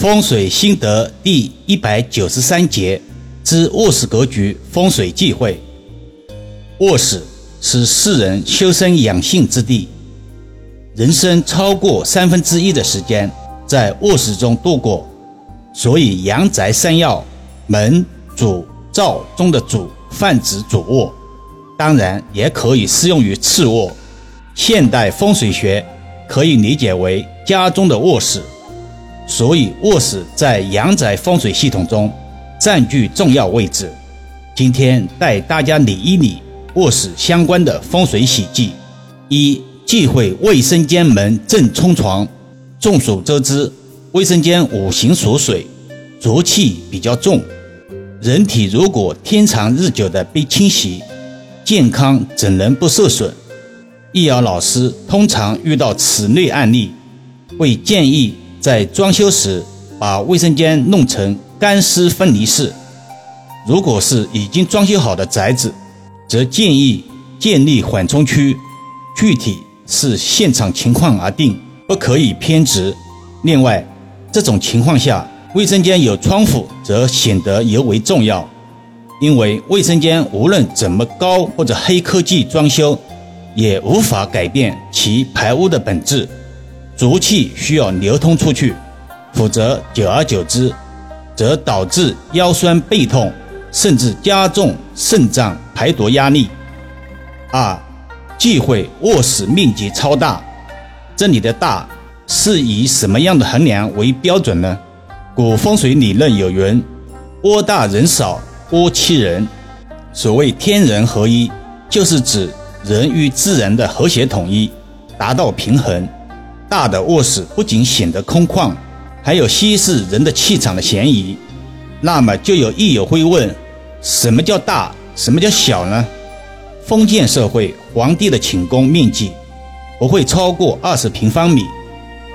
风水心得第一百九十三节之卧室格局风水忌讳。卧室是世人修身养性之地，人生超过三分之一的时间在卧室中度过，所以阳宅三要门、主、灶中的主泛指主卧，当然也可以适用于次卧。现代风水学可以理解为家中的卧室。所以卧室在阳宅风水系统中占据重要位置。今天带大家理一理卧室相关的风水喜忌。一、忌讳卫生间门正冲床。众所周知，卫生间五行属水，浊气比较重。人体如果天长日久的被清洗，健康怎能不受损？易遥老师通常遇到此类案例，会建议。在装修时，把卫生间弄成干湿分离式。如果是已经装修好的宅子，则建议建立缓冲区，具体是现场情况而定，不可以偏执。另外，这种情况下，卫生间有窗户则显得尤为重要，因为卫生间无论怎么高或者黑科技装修，也无法改变其排污的本质。浊气需要流通出去，否则久而久之，则导致腰酸背痛，甚至加重肾脏排毒压力。二、忌讳卧室面积超大。这里的大是以什么样的衡量为标准呢？古风水理论有云：窝大人少，窝欺人。所谓天人合一，就是指人与自然的和谐统一，达到平衡。大的卧室不仅显得空旷，还有稀释人的气场的嫌疑。那么就有益友会问：什么叫大？什么叫小呢？封建社会皇帝的寝宫面积不会超过二十平方米，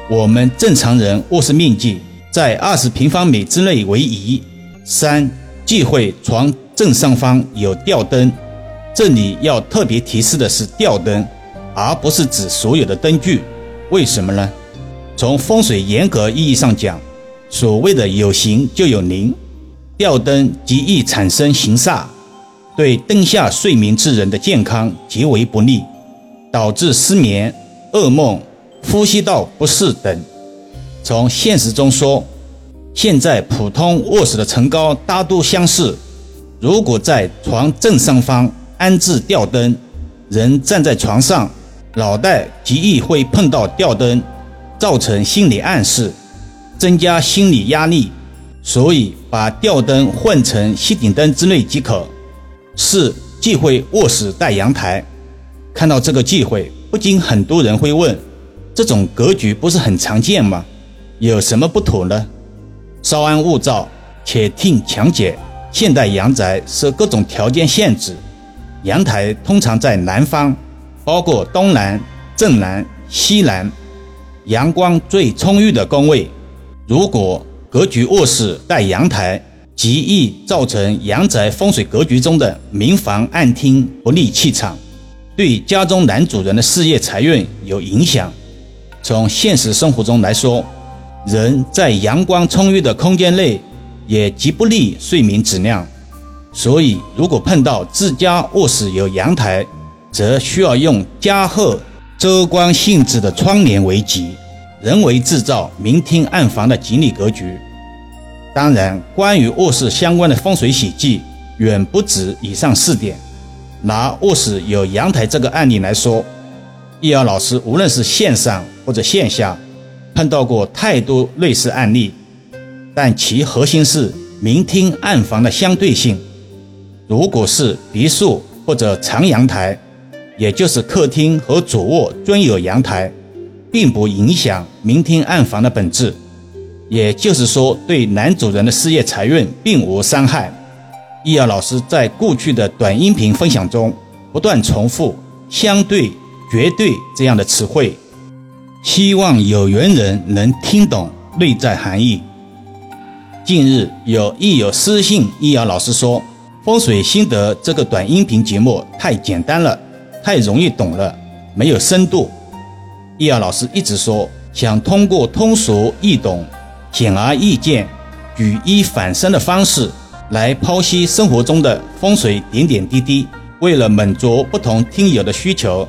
我们正常人卧室面积在二十平方米之内为宜。三忌讳床正上方有吊灯，这里要特别提示的是吊灯，而不是指所有的灯具。为什么呢？从风水严格意义上讲，所谓的有形就有灵，吊灯极易产生形煞，对灯下睡眠之人的健康极为不利，导致失眠、噩梦、呼吸道不适等。从现实中说，现在普通卧室的层高大都相似，如果在床正上方安置吊灯，人站在床上。脑袋极易会碰到吊灯，造成心理暗示，增加心理压力，所以把吊灯换成吸顶灯之类即可。四忌讳卧室带阳台。看到这个忌讳，不禁很多人会问：这种格局不是很常见吗？有什么不妥呢？稍安勿躁，且听强解。现代阳宅受各种条件限制，阳台通常在南方。包括东南、正南、西南，阳光最充裕的宫位。如果格局卧室带阳台，极易造成阳宅风水格局中的明房暗厅不利气场，对家中男主人的事业财运有影响。从现实生活中来说，人在阳光充裕的空间内，也极不利睡眠质量。所以，如果碰到自家卧室有阳台，则需要用加厚遮光性质的窗帘为吉，人为制造明厅暗房的吉利格局。当然，关于卧室相关的风水喜忌，远不止以上四点。拿卧室有阳台这个案例来说，易遥老师无论是线上或者线下，碰到过太多类似案例，但其核心是明厅暗房的相对性。如果是别墅或者长阳台，也就是客厅和主卧均有阳台，并不影响明厅暗房的本质。也就是说，对男主人的事业财运并无伤害。易遥老师在过去的短音频分享中不断重复“相对”“绝对”这样的词汇，希望有缘人能听懂内在含义。近日有亦有私信易遥老师说：“风水心得这个短音频节目太简单了。”太容易懂了，没有深度。易遥老师一直说，想通过通俗易懂、显而易见、举一反三的方式来剖析生活中的风水点点滴滴。为了满足不同听友的需求，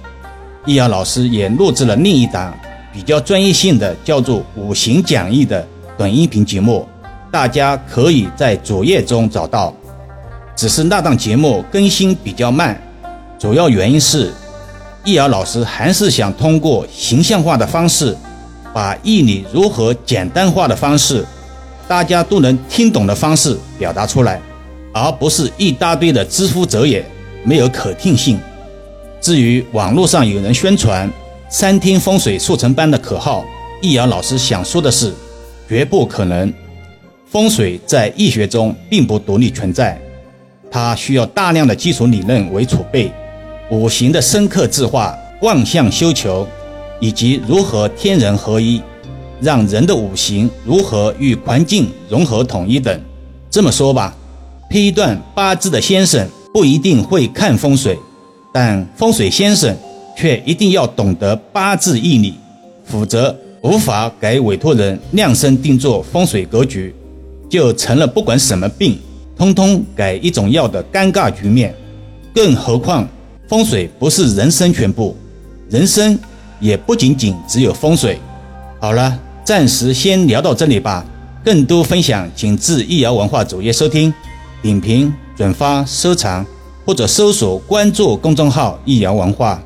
易遥老师也录制了另一档比较专业性的，叫做《五行讲义》的短音频节目，大家可以在主页中找到。只是那档节目更新比较慢，主要原因是易遥老师还是想通过形象化的方式。把易理如何简单化的方式，大家都能听懂的方式表达出来，而不是一大堆的知乎者也，没有可听性。至于网络上有人宣传“三天风水速成班”的口号，易遥老师想说的是，绝不可能。风水在易学中并不独立存在，它需要大量的基础理论为储备，五行的深刻智化、万象修求。以及如何天人合一，让人的五行如何与环境融合统一等。这么说吧，批断八字的先生不一定会看风水，但风水先生却一定要懂得八字义理，否则无法给委托人量身定做风水格局，就成了不管什么病，通通给一种药的尴尬局面。更何况，风水不是人生全部，人生。也不仅仅只有风水。好了，暂时先聊到这里吧。更多分享，请至易瑶文化主页收听、点评、转发、收藏，或者搜索关注公众号“易瑶文化”。